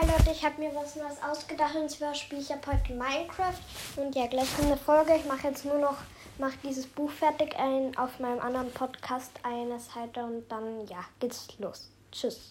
Hi Leute, ich habe mir was Neues ausgedacht und zwar spiele ich ab heute Minecraft und ja, gleich eine Folge. Ich mache jetzt nur noch, mache dieses Buch fertig ein, auf meinem anderen Podcast eine Seite halt und dann ja, geht's los. Tschüss.